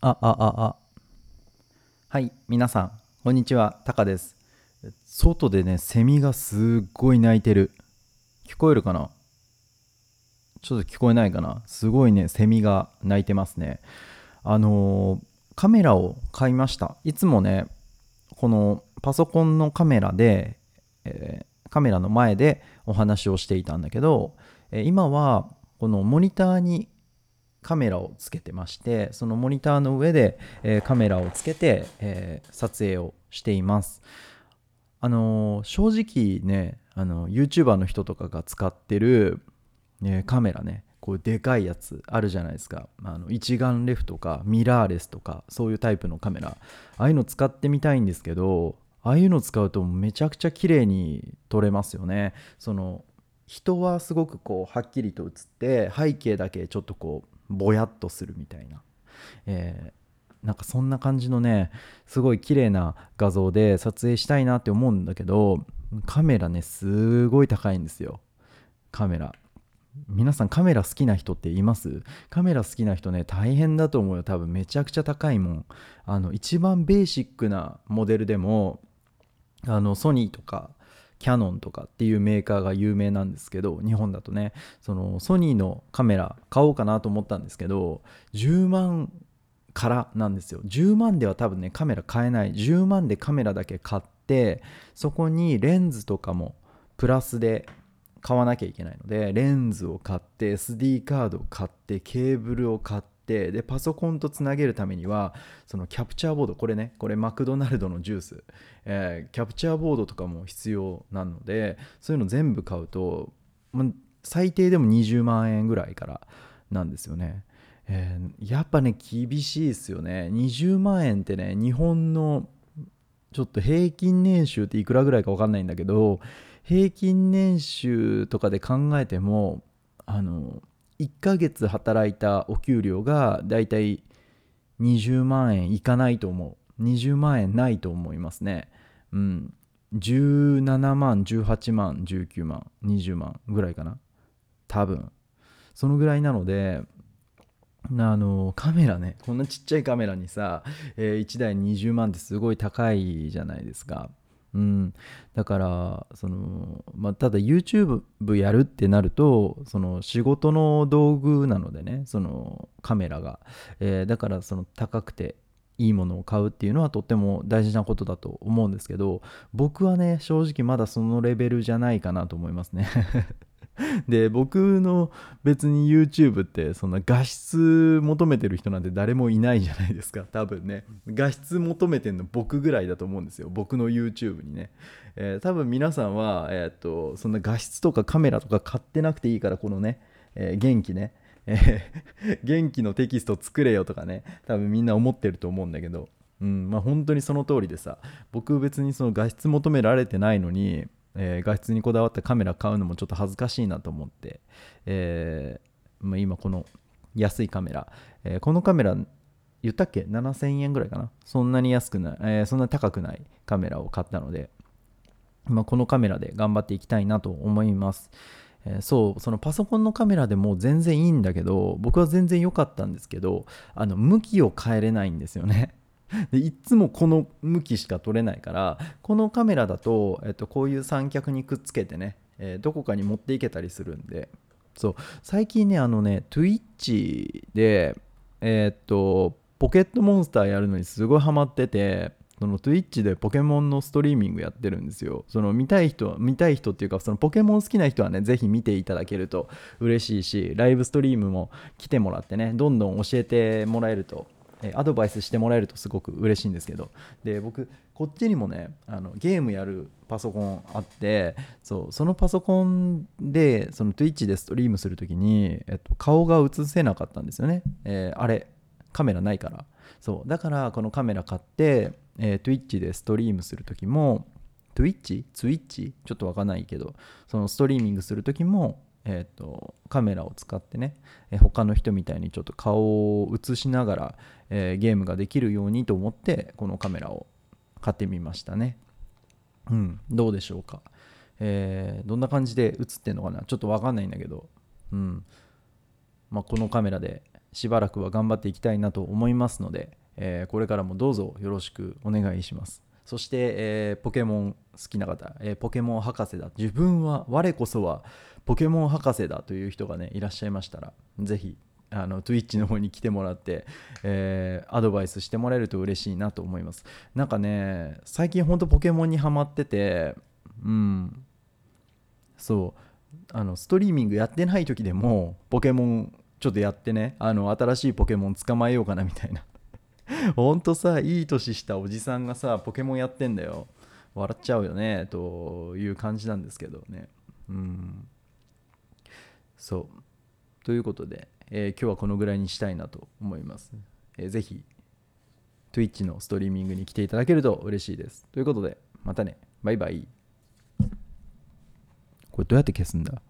あ、あ、あ、あ。はい、皆さん、こんにちは、タカです。外でね、セミがすっごい鳴いてる。聞こえるかな？ちょっと聞こえないかな？すごいね、セミが鳴いてますね。あのーカメラを買いました。いつもね、このパソコンのカメラで、えーカメラの前でお話をしていたんだけど、えー今はこのモニターにカメラをつけてましてそのモニターの上で、えーカメラをつけて、えー撮影をしています。あのー正直ねあの YouTuber の人とかが使ってる、ねカメラねこうでかいやつあるじゃないですか。あの一眼レフとかミラーレスとかそういうタイプのカメラ。ああいうの使ってみたいんですけどああいうの使うとめちゃくちゃ綺麗に撮れますよね。その人はすごくこうはっきりと映って背景だけちょっとこうぼやっとするみたいな、えーなんかそんな感じのねすごい綺麗な画像で撮影したいなって思うんだけどカメラねすごい高いんですよ。カメラ。皆さんカメラ好きな人っています？カメラ好きな人ね大変だと思うよ。多分めちゃくちゃ高いもん。あの一番ベーシックなモデルでもあのソニーとかキャノンとかっていうメーカーが有名なんですけど日本だとねそのソニーのカメラ買おうかなと思ったんですけど10万からなんですよ。10万では多分ねカメラ買えない。10万でカメラだけ買ってそこにレンズとかもプラスで買わなきゃいけないのでレンズを買って SD カードを買ってケーブルを買ってでパソコンとつなげるためにはそのキャプチャーボードこれねこれマクドナルドのジュース、えーキャプチャーボードとかも必要なのでそういうの全部買うと、ま最低でも20万円ぐらいからなんですよね、えーやっぱね厳しいですよね。20万円ってね日本のちょっと平均年収っていくらぐらいか分かんないんだけど平均年収とかで考えてもあの1ヶ月働いたお給料がだいたい20万円いかないと思う。20万円ないと思いますね。うん。17万18万19万20万ぐらいかな。多分。そのぐらいなのであのカメラねこんなちっちゃいカメラにさ、え1台20万ってすごい高いじゃないですか。うん、だからその、まあ、ただ YouTube やるってなるとその仕事の道具なのでねそのカメラが、えーだからその高くていいものを買うっていうのはとっても大事なことだと思うんですけど僕はね正直まだそのレベルじゃないかなと思いますね。で僕の別に YouTube ってそんな画質求めてる人なんて誰もいないじゃないですか多分ね。画質求めてんの僕ぐらいだと思うんですよ僕の YouTube にね、えー多分皆さんは、えーっとそんな画質とかカメラとか買ってなくていいからこのね、えー元気ね、えー 元気のテキスト作れよとかね多分みんな思ってると思うんだけど。うんまあ本当にその通りでさ僕別にその画質求められてないのにえー画質にこだわったカメラ買うのもちょっと恥ずかしいなと思って、えーまあ、今この安いカメラ、えーこのカメラ言ったっけ？7000円ぐらいかな？そんなに安くない、えそんな高くないカメラを買ったので、まあ、このカメラで頑張っていきたいなと思います、えそうそのパソコンのカメラでも全然いいんだけど僕は全然良かったんですけどあの向きを変えれないんですよね。でいっつもこの向きしか撮れないからこのカメラだと、えっと、こういう三脚にくっつけてね、えーどこかに持っていけたりするんでそう最近ねあのね Twitch でえーっとポケットモンスターやるのにすごいハマっててその Twitch でポケモンのストリーミングやってるんですよ。その見たい人、見たい人っていうか、そのポケモン好きな人はね、ぜひ見ていただけると嬉しいし、ライブストリームも来てもらってね、どんどん教えてもらえると、アドバイスしてもらえるとすごく嬉しいんですけど、で、僕、こっちにもね、あのゲームやるパソコンあって、そう、そのパソコンで、その Twitch でストリームするときに、えっと、顔が映せなかったんですよね。えーあれ、カメラないから。そうだからこのカメラ買って、えー Twitch でストリームするときも Twitch? Twitch? ちょっとわかんないけどそのストリーミングするときも、えー、とカメラを使ってね、えー他の人みたいにちょっと顔を映しながら、えーゲームができるようにと思ってこのカメラを買ってみましたね。うんどうでしょうか、えーどんな感じで映ってんのかな。ちょっとわかんないんだけど。うん。まあ、このカメラでしばらくは頑張っていきたいなと思いますので、えこれからもどうぞよろしくお願いします。そして、えーポケモン好きな方、えーポケモン博士だ。自分は我こそはポケモン博士だという人がねいらっしゃいましたらぜひあの Twitch の方に来てもらって、えーアドバイスしてもらえると嬉しいなと思います。なんかね最近ほんとポケモンにハマっててうん。そう。あのストリーミングやってない時でもポケモンちょっとやってねあの新しいポケモン捕まえようかなみたいな。ほんとさいい年したおじさんがさポケモンやってんだよ。笑っちゃうよねという感じなんですけどね。うん。そう。ということで、えー今日はこのぐらいにしたいなと思います、えーぜひ Twitch のストリーミングに来ていただけると嬉しいです。ということでまたね。バイバイ。これどうやって消すんだ？